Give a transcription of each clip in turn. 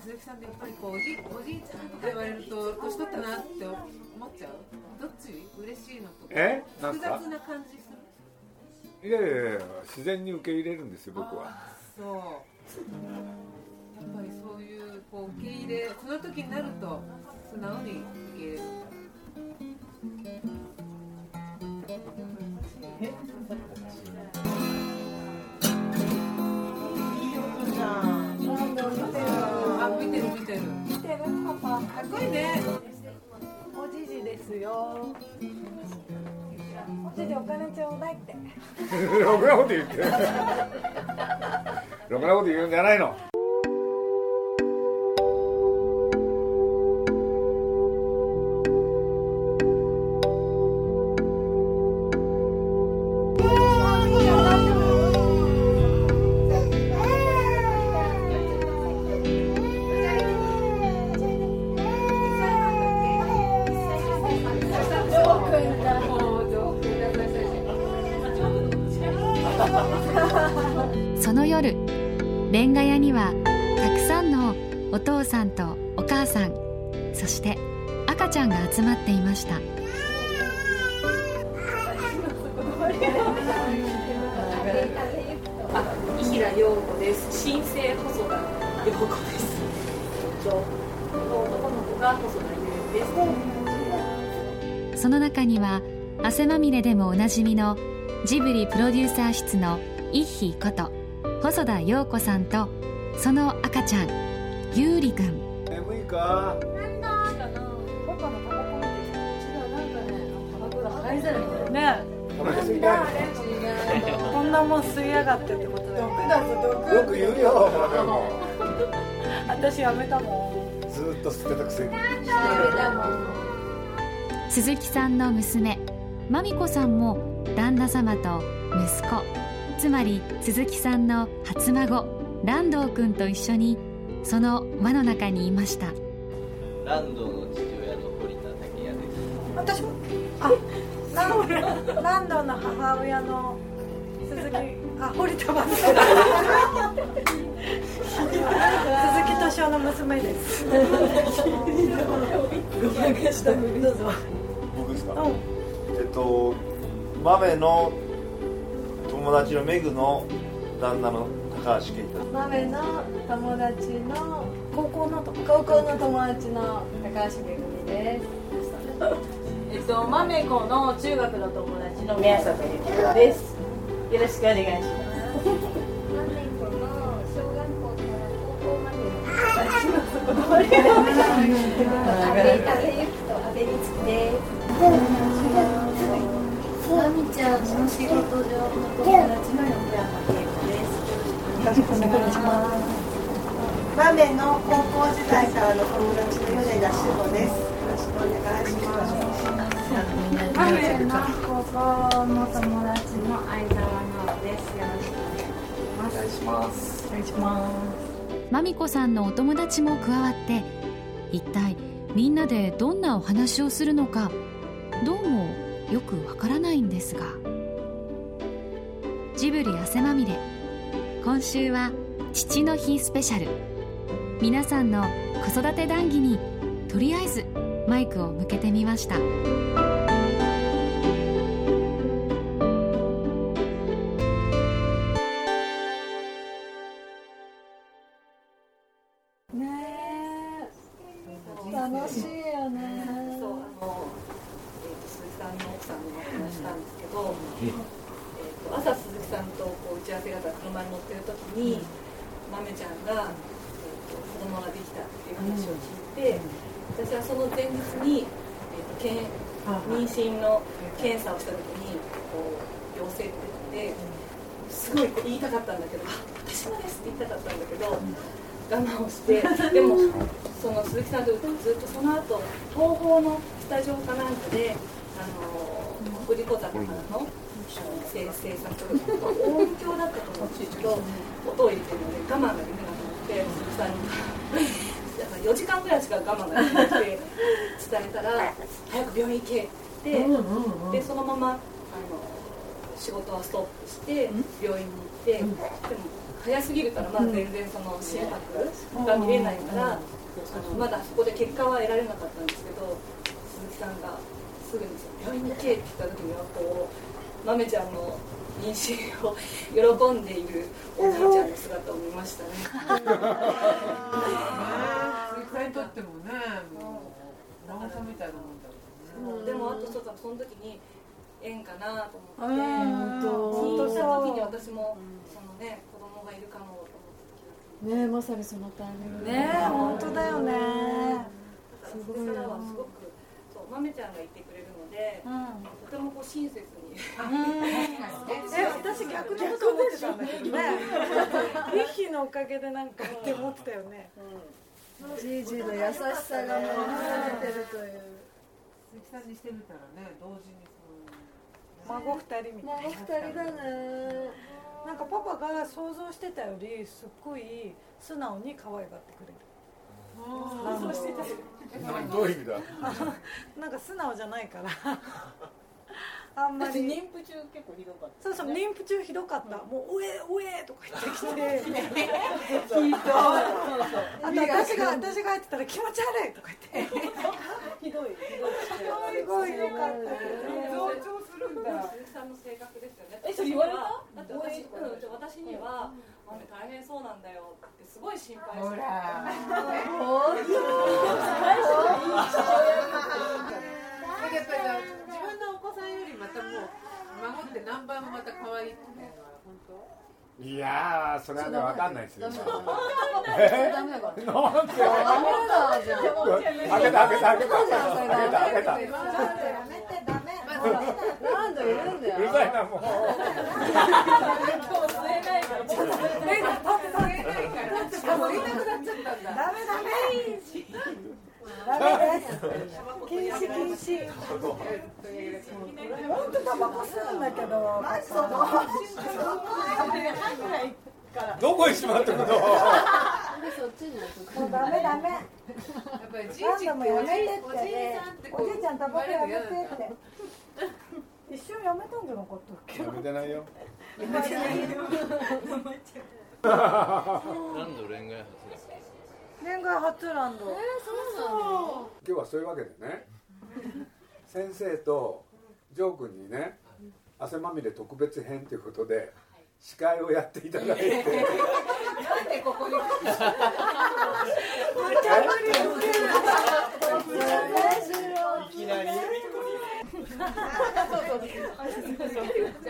鈴木さんってやっぱりこうおじおじいちゃんとか言われると年取ったなって思っちゃう？どっち？嬉しいのとえ？なん複雑な感じする？いやいやいや自然に受け入れるんですよ僕は。あーそう。やっぱりそういうこう受け入れその時になると素直に受け入れる。あかっこいいね。おじじですよ。おじじお金ちょうだいって。ろくなこと言って ろくなこと言うんじゃないのその。レンガ屋にはたくさんのお父さんとお母さんそして赤ちゃんが集まっていました伊平陽子です。新生細田陽子です。と男の子が細田優です。その中には汗まみれでもおなじみのジブリプロデューサー室のイッヒこと細田陽子さんとその赤ちゃんゆうりくん。眠いかこんなもん吸いやがってってことだよね。よく言うよ。私やめたもずーっと吸ってたくせに鈴木さんの娘まみこさんも旦那様と息子つまり鈴木さんの初孫蘭道くんと一緒にその輪の中にいました。ランドの父親の堀田武也です。ん私もあランランドの母親の鈴木あ堀田真鈴木敏夫の娘です。どうぞ。僕ですか、うんえっと豆の友達のメグの旦那の高橋健太豆の友達の高校のと高校の友達の高橋めぐみです。えっと豆子の中学の友達の宮坂由紀子です。よろしくお願いします。豆子の小学校から高校までの阿部阿部ゆきと阿部りつきです。みちゃんの仕事上の友達の横山恵子です。よろしくお願いします。豆の高校時代からの友達の米田志保ですよろしくお願いします豆の高校の友達の相沢直です。よろしくお願いします。お願いしますまみこさんのお友達も加わって一体みんなでどんなお話をするのかどうもよくわからないんですが。ジブリ汗まみれ。今週は父の日スペシャル。皆さんの子育て談義にとりあえずマイクを向けてみました。して でもその鈴木さんとずっとその後東宝のスタジオかなんかであの国立講座からの制制作音響だったと思うんですけど音を入れてるので我慢ができなくなって鈴木さんに。4時間ぐらいしか我慢ができなくて伝えたら「早く病院行け」ってでそのままあの仕事はストップして病院に行ってでも早すぎるからまだ全然その心拍が見れないからあのまだそこで結果は得られなかったんですけど鈴木さんがすぐに「病院に行け」って言った時にはこう豆ちゃんの妊娠を喜んでいるおじいちゃんの姿を見ましたね。鈴木さんにとってもねもう長さみたいなもんだもんね。でもあとちょっとその時に縁かなと思って聞いた時に私もそのねがいるかもと思ねまさにそのタイミング。ね本当だよね。ったそれからはすごくそう豆ちゃんがいてくれるので、とてもこう親切に。え私逆のこと思ってたんだけどね。ミヒのおかげでなんかって思ってたよね。じいじの優しさがもう溢れてるという。鈴木さんにしてみたらね同時に孫二人みたい孫二人だねななんかパパが想像してたよりすっごい素直に可愛がってくれる。想像してた。よどういう意味だ？り なんか素直じゃないからあんまり。妊婦中結構ひどかった。そうそう妊婦中ひどかった、もう「おえおえ」とか言ってきて。聞いたあと私が私が入ってたら「気持ち悪い」とか言って。ひどい。ひどいすごい。よかったけど。ね増長するんだ鈴木さんの性格ですよね。えそれ言われた？だって私,、うん、私には「マメ大変そうなんだよ」ってすごい心配して。ほら いやーそれはねわかんないですよ。ダメダメだからなんで？ダメだじゃん開けた開けた開けた開けた開けたうやめてダメ何度いるんだよるさいなもう目が立ってないからだって顔いなくなっちゃったんだダメダメ禁止禁止本当タバコ吸うんだけどマジそのどこにしまってくのもうダメダメやっぱりじい何じ度もやめてっておじいさんっておじいちゃんタバコやめてって一瞬やめたんじゃなかったっけやめてないよやめてないよ何度恋愛初恋愛初ランド。今日はそういうわけでね 先生とジョー君にね汗まみれ特別編ということで司会をやっていただいて。なんでここに いきなりあ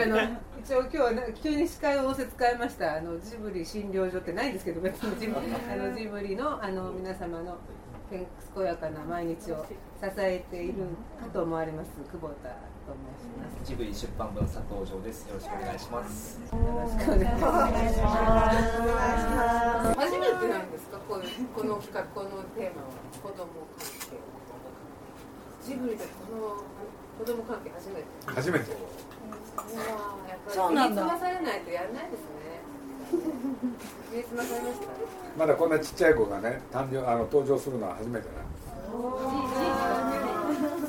の一応今日は急に司会を仰せ使いましたあのジブリ診療所ってないんですけど別にジブあのジブリのあの皆様の健健やかな毎日を支えているかと思われます久保田と申します。ジブリ出版部の佐藤城です。よろしくお願いします。よろしくお願いします。初めてなんですかこのこの企画このテーマは子供関係。ジブリでこの子供関係初めて。初めて。やっぱりそうなんだ。されないとやらないですね。まされました。まだこんなちっちゃい子がね誕生あの登場するのは初めてな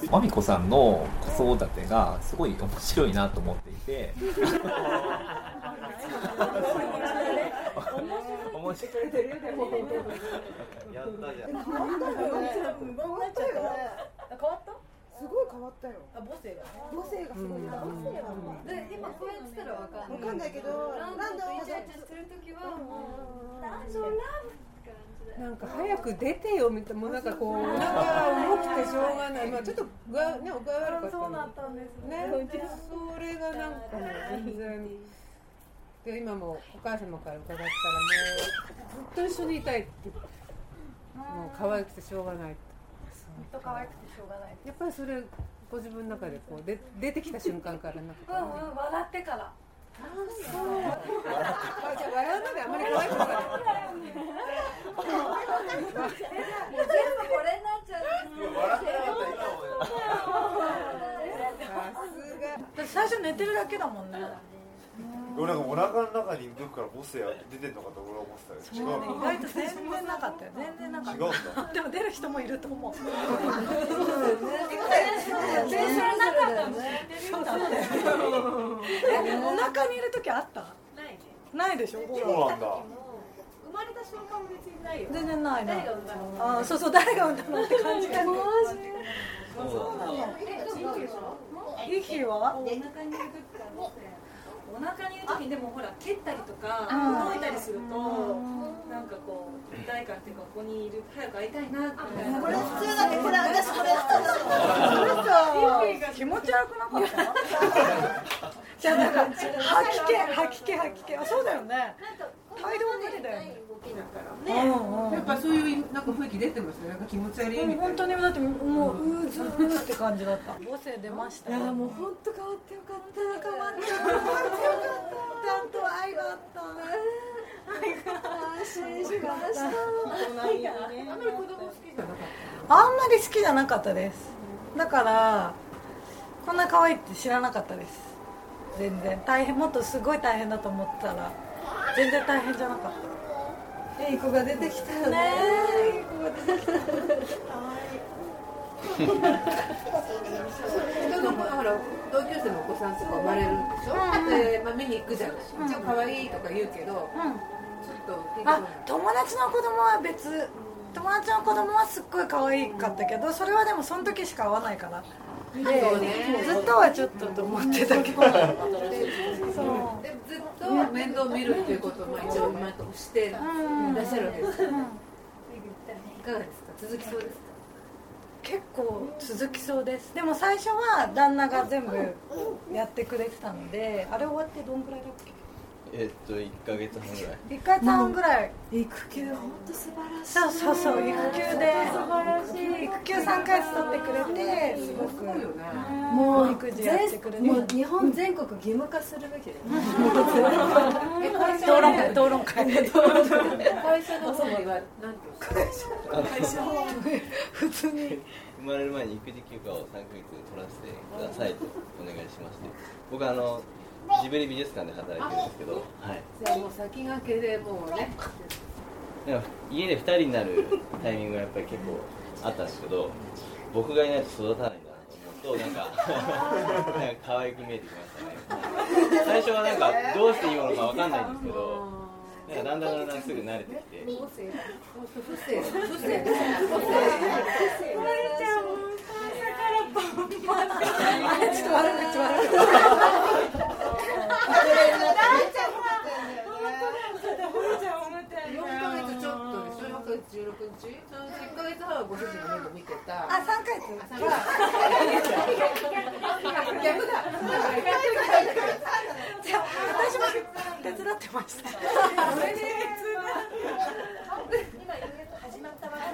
まみこさんの子育てがすごい面白いなと思っていて。面白い。やったじゃんすごい変わったよ。あ母性がね。母性がすごいな母性がで今こうやってたらわかんない。わかんないけどランドとイチャイチャしてる時はもうランドラブなんか早く出てよみたいなもうなんかこうお腹が重くてしょうがない。まあちょっと具合ねお具合悪かったそうったんですね、それがなんか全然。で今もお母様から伺ったらもうずっと一緒にいたいって。もう可愛くてしょうがないってと可愛くてしょうがない。やっぱりそれご自分の中でこうで出てきた瞬間からなんかう。んうん笑ってから。そうじゃあ笑うのであんまり可愛くなかったもう全部これになっちゃう笑って。なかったら今最初寝てるだけだもんね俺なんかお腹の中にいる時から母性出てんのかと俺は思ってたけど違うの意外と全然なかったよ全然なかった違うんだでも出る人もいると思う電車の中だもんねそうだねえお腹にいる時あった？ないね。ないでしょ？そうなんだ。生まれた瞬間も別にないよ。全然ないな。誰が産んだの？あーそうそう誰が産んだのって感じだそうなんだ。イヒは？お腹にいる時からお腹にいる時にでもほら蹴ったりとかうん動いたりするとなんかこう一体感っていうかここにいる早く会いたいなみたいなこれ普通だねこれ私これそれさ気持ち悪くなかった？じゃあなんか 吐き気吐き気吐き気。あそうだよね。態度は無理だよね。やっぱそういうなんか雰囲気出てますよなんか気持ち悪いみたいな。本当にだってもううずーって感じだった。母性出ました。いやもう本当変わってよかった。変わってよかった。ちゃんと愛があった安心しました。あんまり子供好きじゃなかった。あんまり好きじゃなかったです。だからこんな可愛いって知らなかったです全然。大変もっとすごい大変だと思ってたら全然大変じゃなかった。いい子が出てきたよね。ねいい子が出てきた人の子ほら同級生のお子さんとか生まれるでしょ、で、まあ、見に行くじゃない、一応可愛いとか言うけど、うん。ちょっと結あ構友達の子供は別友達の子供はすっごい可愛かったけどそれはでもその時しか会わないからでねずっとはちょっとと思ってたけどそうでずっと面倒見るっていうことをまあ一応今のとしていらっしゃるわけですよ、いかがですか続きそうですか結構続きそうです。でも最初は旦那が全部やってくれてたのであれ終わってどんぐらいだっけ？えっと1ヶ月半ぐらい。1回半ぐらい。育休本当素晴らしい。そうそうそう育休で。素晴らしい。育休3回取ってくれてすごくもう育児やってくれて。もう日本全国義務化するべきだよ え会社討論会討論会。会社の方には何て言うんですか普通に生まれる前に育児休暇を3ヶ月取らせてくださいとお願いしまして。僕はあのジブリ美術館で働いてるんですけど、はい、じゃあもう先駆けでもうね。でも家で2人になるタイミングがやっぱり結構あったんですけど僕がいないと育たないんだなと思うとなんか なんか可愛く見えてきましたね。最初はなんかどうしていいものかわかんないんですけどなんかだんだんだんだんすぐ慣れてきて。不正。不正。不正。不あれちょっと悪口悪口4ヶ月ちょっとでしょ4ヶ月16日そのうち1ヶ月は私も手伝ってました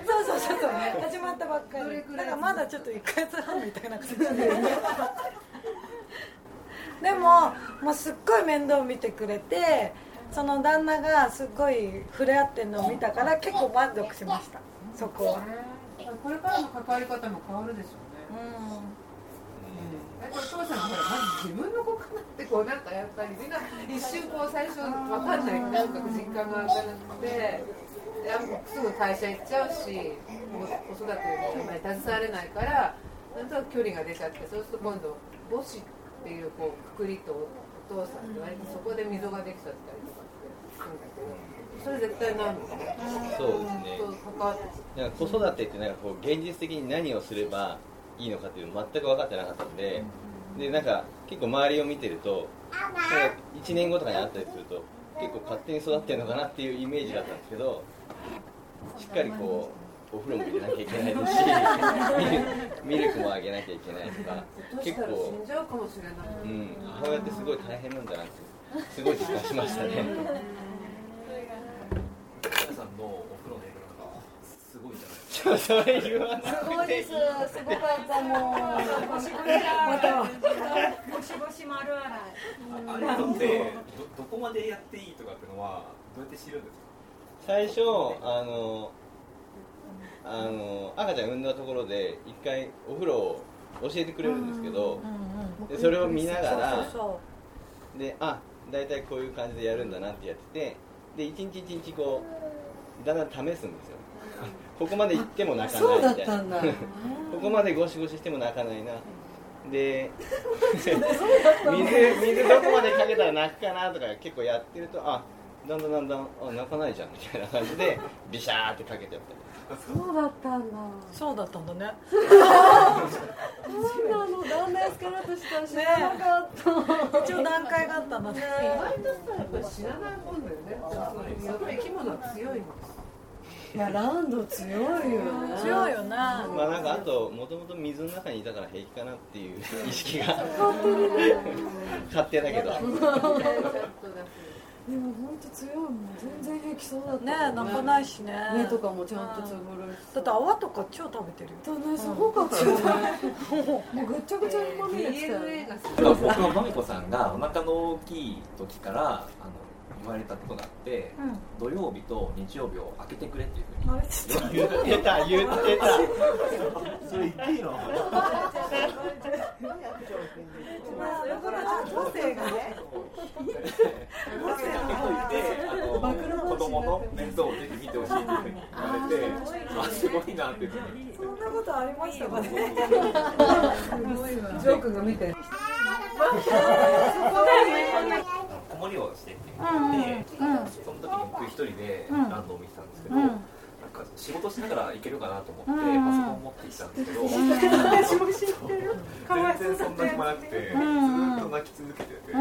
そうそうそうそう。始まったばっかり。だからまだちょっと1ヶ月半みたいな感じで でももうすっごい面倒見てくれてその旦那がすっごい触れ合ってるのを見たから結構満足しました。そこは。これからの関わり方も変わるでしょうね。うやっぱりお父さんがほらまず自分の子かなってこうなんかやっぱりみんな一瞬こう最初わかんない。なんか実感が湧かなくて。ですぐ会社行っちゃうし子育てにあんまり携われないからなんとなく距離が出ちゃってそうすると今度母子っていうこうくくりとお父さんって割とそこで溝ができちゃったりとかってするんだけどそれ絶対そうですね。子育てってなんかこう現実的に何をすればいいのかっていうの全く分かってなかったんででなんか結構周りを見てるとなんか1年後とかに会ったりすると結構勝手に育ってるのかなっていうイメージだったんですけどしっかりこうお風呂も入れなきゃいけないですし ミルクもあげなきゃいけないとか結構んじゃうかもしれない、うん、母親ってすごい大変なんだなってすごい実感しましたね。皆さんのお風呂のすごいじゃないですそれ言わなすごいです。すごかったもんゴシゴシまたゴシゴシ丸洗いあれってどどこまでやっていいとかっていうのはどうやって知るんですか？最初あのあの赤ちゃん産んだところで一回お風呂を教えてくれるんですけど、でそれを見ながらであ大体こういう感じでやるんだなってやっててで一日一日こうだんだん試すんですよ。ここまで行っても泣かないみたいな。ここまでゴシゴシしても泣かないな。で 水水どこまでかけたら泣くかなとか結構やってるとあだんだんだんだんあ泣かないじゃんみたいな感じで ビシャーってかけてやったり。そうだったんだ。うそうだったんだね。そうなの。旦那安からとしたら知らなかった、一応段階があったんだね。意外とさやっぱ知らないもんだよね。やっぱり生き物は強いのいやランド強いよね。強いよね。まあなんかあともともと水の中にいたから平気かなっていう意識が。勝手だけど でも本当強いもん。全然平気そうだった。ね泣かないしね。目とかもちゃんとつぶるし。だって泡とか超食べてるよ。だねすごかったよね。もうぐっちゃぐちゃにまみれて。たよ僕のまみこさんがお腹の大きい時からあの言われたことがあって、土曜日と日曜日を開けてくれっていうふうに。言ってた言ってた。それ言っていいの？まあそれから女性がね開けといてあの子供の面倒をぜひ見てほしいっていうふうに言われてあすごいなっていうふうに。そんなことありましたかね？ジョー君が見て。子守りをしてって言って、その時に僕一人でランドを見てたんですけど、なんか仕事しながら行けるかなと思って、パソコンを持って行ったんですけど、私も知ってるかわいそう。全然そんな暇なくて、ずーっと泣き続けてて、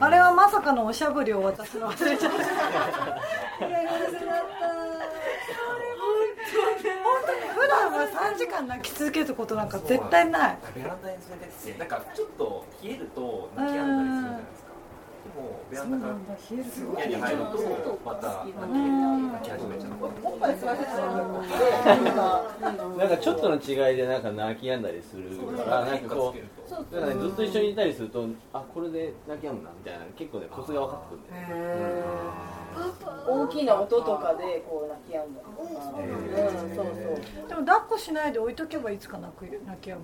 あれはまさかのおしゃぶりを渡すの忘れちゃった。いやった本当に普段は3時間泣き続けることなんか絶対ない。ベランダに連れてって、なんかちょっと冷えると泣き止んだりするじゃないですか。でもベランダから部屋に入るとまた泣き始めちゃう。おっぱい吸わせた。らなんかちょっとの違いでなんか泣き止んだ。りするからなんかこうだからねずっと一緒にいたりするとあこれで泣き止むなみたいな結構ねコツが分かってくる。ん。だよ大きな音とかでこう泣き止んだうんそうそうでも抱っこしないで置いとけばいつか泣く泣き止む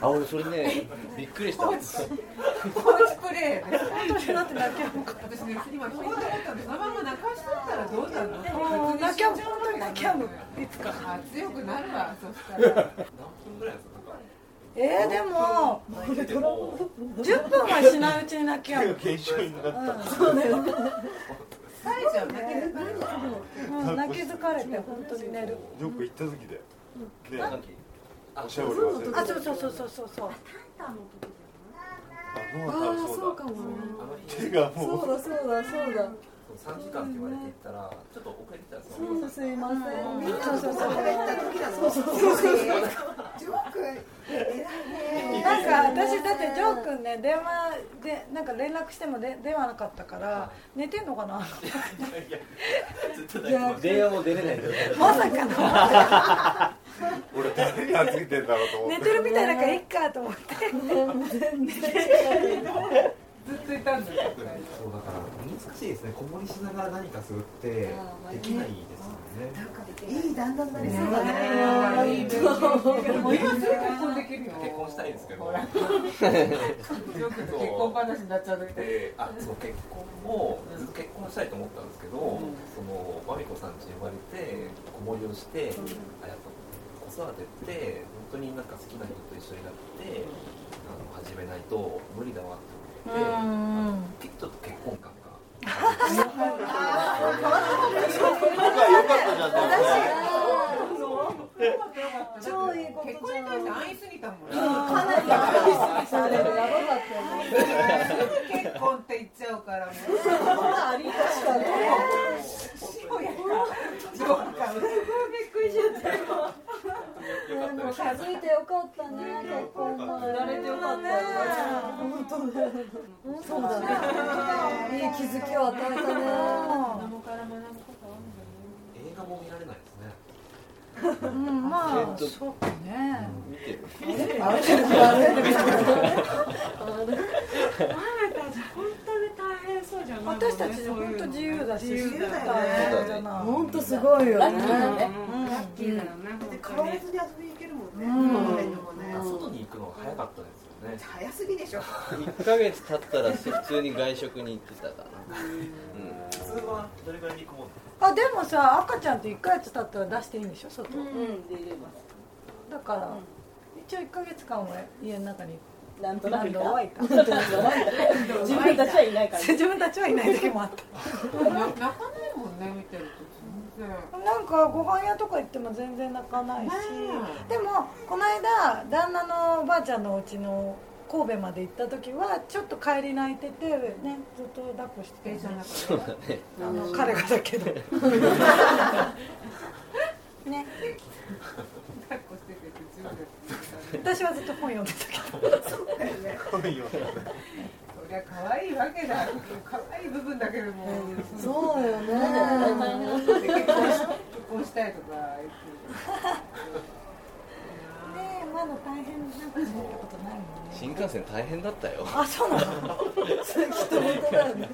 あ俺それね びっくりした放置プレイって泣き止むか私ね今そう思ったんですそのまま泣かしとったらどうなるのら泣き止む本当に泣き止むいつかあ強くなるわそしたら何分ぐらいですか。えー、でも10分はしないうちに泣き止む現象になった、疲れちゃうねうん。泣き疲れて本当に寝るよく行った時で、で、あおしゃぶり忘れて。あそうそうそうそうそうそう。あノアああ多分そうだ。そうかも手がもう。そうだそうだそうだ3時間って言われていったらちょっと遅れてたんですよ。そうすいませんそうそう。そうそうそう。そうなんか私だってジョー君ね電話でなんか連絡してもで出なかったから寝てんのかな電話も出れないまさかの。俺誰がついてんだろうと思って。寝てるみたいだからいっかと思って ずっといたんだよ そうだから難しいですね。子守りしながら何かするってできないですよね。い。い旦那になりそうだね。いい結婚できるよ。結婚したいんですけど。ほら。ジョー君と結婚話になっちゃう時で、あ、そう結婚もずっと結婚したいと思ったんですけど、そのまみこさん家に呼ばれて子守りをして、あやっぱ子育てって本当になんか好きな人と一緒になってあの始めないと無理だわって思って、あのちょっと結婚感が。超いいこと結婚に対して安易すぎたもんかなり結婚って言っちゃう。からもう。ありましたねジョーカーびっくりしちゃったでも気づいてよかったねそうだね。いい気づきを与えたね。映画も見られないですね。うん。まあそうかね。見てるあれあれあれ本当に大変そうじゃない私たち本当自由だし自由だよね本当すごいよねラッキーだよね変わらずに遊びに行けるもん。ね。外に行くのが早かったですよね。早すぎでしょ。1ヶ月経ったら普通に外食に行ってたかな。普通はどれぐらいに行くもんあでもさ赤ちゃんって1ヶ月経ったら出していいんでしょ外、うん。で入れます。だから、一応1ヶ月間は家の中になんとなくいた何度はいたなんとなくはいた自分たちはいないから自分たちはいない時もあった。泣かないもんね見てるとなんかご飯屋とか行っても全然泣かないし、でもこの間旦那のおばあちゃんのお家の神戸まで行った時はちょっと帰り泣いててねずっと抱っこして電車の中そうだね。あの彼がだけど。ね。抱っこしてて私はずっと本読んでたけど。そうだよね。そりゃ可愛いわけだ。可愛い部分だけども、そうよね。結婚し結婚したいとか言っまだ大変なんかそういったことないもんね。新幹線大変だったよ。あそうなの。それきっと本当だよね。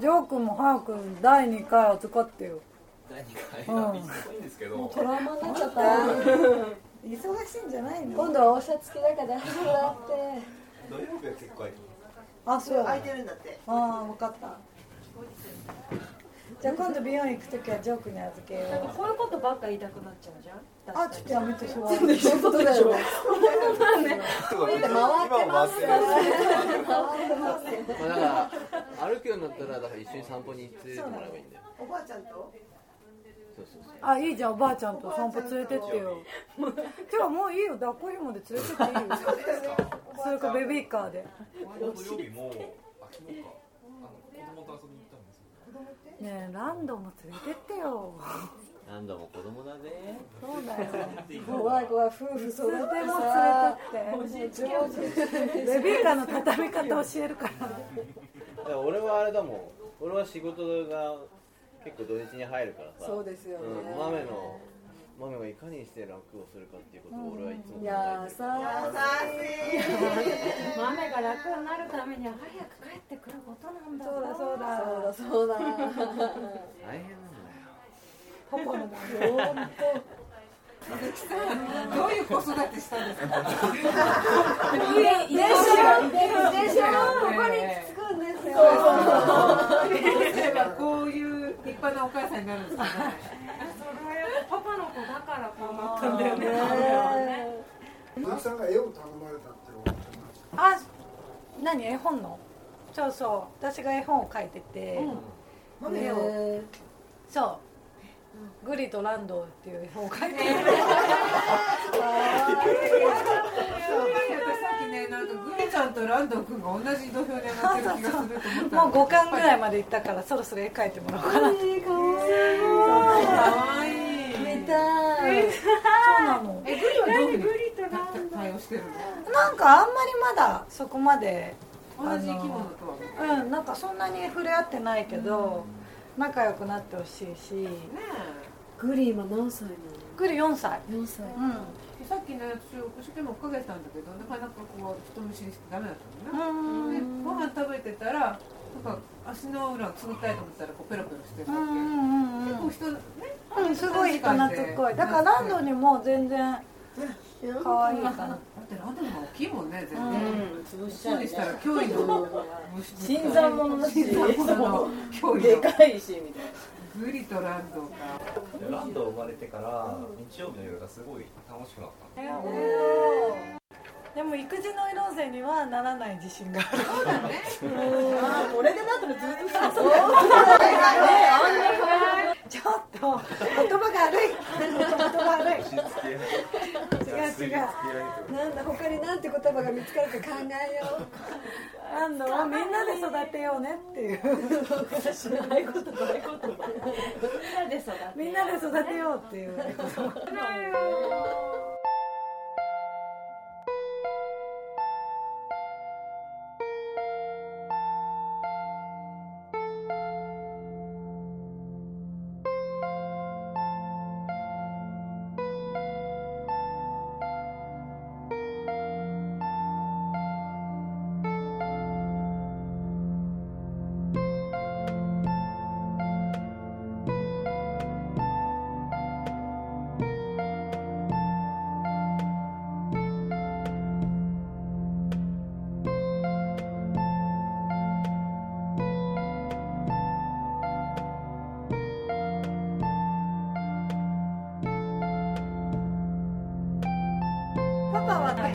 ジョー君も早く第2回預かってよ。第2うん。回いいんですけど。トラウマになっちゃった。忙しいんじゃないの？今度はおしゃつきだから大丈夫だって土曜日は結構空いてあそう空いてるんだって。ああ分かった。じゃあ今度美容院行く時はジョー君に預けよなんかうこういうことばっか言いたくなっちゃうじゃん。あちょっとやめてしまう。そういうことだよね。そう回ってます。回って回ってます。まあだから歩くようになったらだから一緒に散歩に連れてってもらえばいいんだよ。おばあちゃんと？あいいじゃんおばあちゃんと散歩連れてってよ。今日はもういいよ抱っこ紐で連れてっていいよ。それかベビーカーで。土曜日もあ昨日かあの子供と遊びに行ったんですよ。ねえランドも連れてってよ。何度も子供だぜ。そうだよ。怖い怖い夫婦そ揃ってれでもさ連れてってベビーカーの畳み方教えるから。だから俺はあれだもん。俺は仕事が結構土日に入るからさ。そうですよね。うん、豆の豆がいかにして楽をするかっていうことを俺はいつも考えてるさ 豆が楽になるためには早く帰ってくることなんだ。そうだそうだ。そうだそうだ。大変なんだよ。パパのも本どういう子育てしたんですか？当遺伝子が遺伝子がここにつくんですよ立派なお母さんになるんですかねそれはやっぱパパの子だからこうな。ったんだよね。ね鈴木さんが絵を頼まれたってお話あ何？絵本の？そうそう。私が絵本を書いてて、ねそう。グリとランドっていう絵本を書いてて。私さっきねなんかグリちゃんとランド君が同じ土俵に上がってる気がすると思ったもう5巻ぐらいまでいったからそろそろ絵描いてもらおうかなと。えかわかわいいいい見たいそう。なのえグリはどういうふうに対応してるのなんかあんまりまだそこまで同じ生き物とは。うんなんかそんなに触れ合ってないけど、仲良くなってほしいし。ねグリ今何歳なグリ4歳。の4歳。うん。えさっきね私一生懸命追っかけてたんだけどなかなかこう人見知りしてダメだったのね。でご飯食べてたらなんか足の裏をつみたいと思ったらこうペロペロしてるわけ、結構人ねうん、すごい人懐っこい。だからランドにも全然可愛いかな。だってランドの方が大きいもんね全然、うん。そうでしたら脅威の新参者だし。新参者の脅威でのかいしみたいなグリとランドか。ランド生まれてから日曜日の夜がすごい楽しくなった。んですよでも育児ノイローゼにはならない自信がある。そうだね。あこれでなったらずっとさそうちょっと言葉が悪い。言葉悪い違う。違うなんだ他になんて言葉が見つかるか考えよう。ランドはみんなで育てようねっていう。知らないことないことみんなで育てみんなで育てようっていう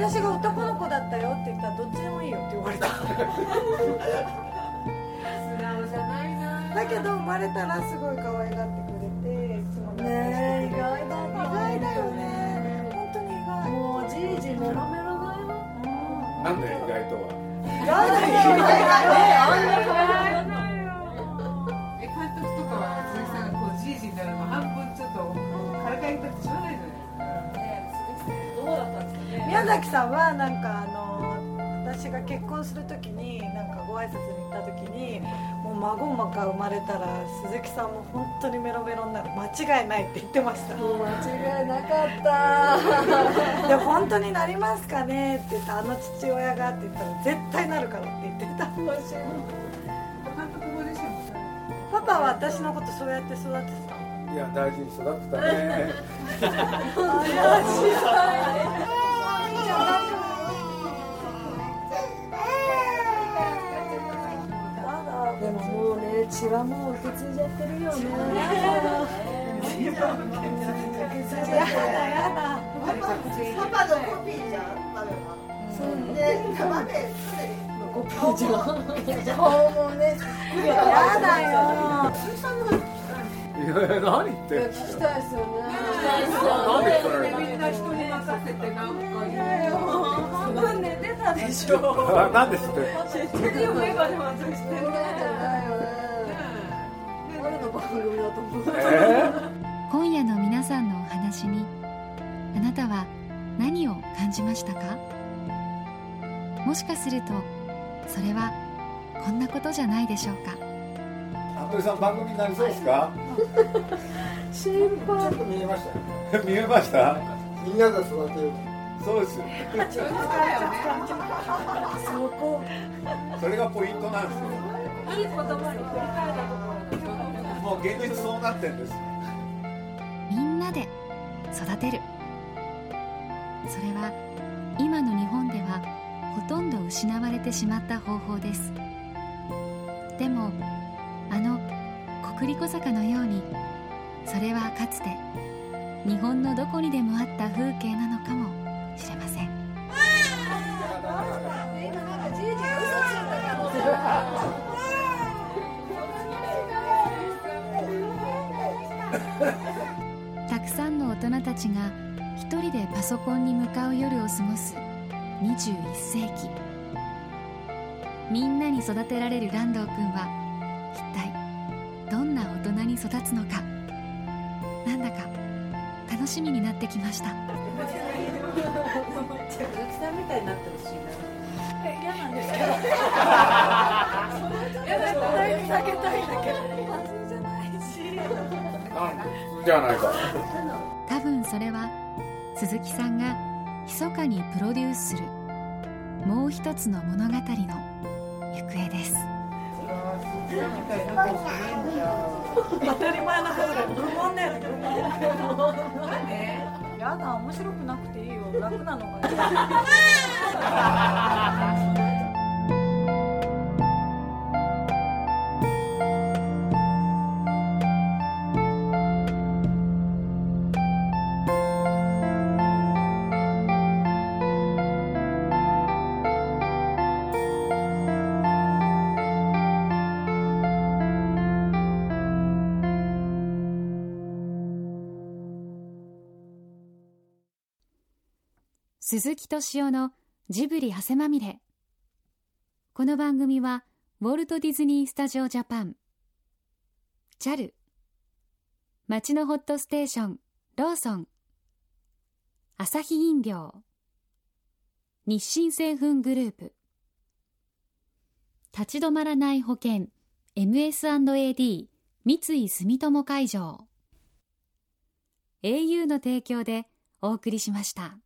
私が男の子だったよって言ったらどっちでもいいよって言われた。素直じゃないな。だけど生まれたらすごい可愛がってくれていつもねえ意外だ意外だよね。本当に意外。もうじいじメロメロだよ。なんで意外とは？意外だよ意外だよえ監督とかは鈴木さんがこうじいじになるの半分崎さんはなんかあの私が結婚する時になんかご挨拶に行った時にもう孫が生まれたら鈴木さんも本当にメロメロになる。間違いないって言ってました。もう間違いなかった。で本当になりますかねって言ったあの父親がって言ったら絶対なるからって言ってた。監督ご自身もパパは私のことそうやって育ててたの？いや大事に育てたね。怪しいもうね血はもう受け継いじゃってるよねやだやだパパのコピーじゃんマメはそうでマメコピーじゃん顔もねやだよいや何言って。聞きたいですよねなんで聞かれるみんな人に任せて。なんか言う半分寝てたでしょなんで知ってんの知ってるよメガネ外してね番組だと思うえ今夜の皆さんのお話にあなたは何を感じましたか？もしかするとそれはこんなことじゃないでしょうか。服部さん番組になりそうですか？心配。ちょっと見えましたよ見えました？みんなで育てる。そうですそこそれがポイントなんですよ。いい言葉に振り現実そうなってんです。みんなで育てる。それは今の日本ではほとんど失われてしまった方法です。でもあの国立小坂のようにそれはかつて日本のどこにでもあった風景なのかも。たくさんの大人たちが一人でパソコンに向かう夜を過ごす21世紀。みんなに育てられる蘭道くんは一体どんな大人に育つのか？なんだか楽しみになってきました。鈴木さんみたいになってほしいな。嫌なんですけど。絶対に避けたいんだけどじゃないか。多分それは鈴木さんが密かにプロデュースするもう一つの物語の行方です。当たり前のことで愚問だよ。ね愚問なんでやだ。面白くなくていいよ。楽なのがいい 鈴木敏夫のジブリ汗まみれ。この番組はウォルト・ディズニー・スタジオ・ジャパン。JAL 町のホットステーションローソン。アサヒ飲料。日清製粉グループ。立ち止まらない保険 MS&AD 三井住友海上。au の提供でお送りしました。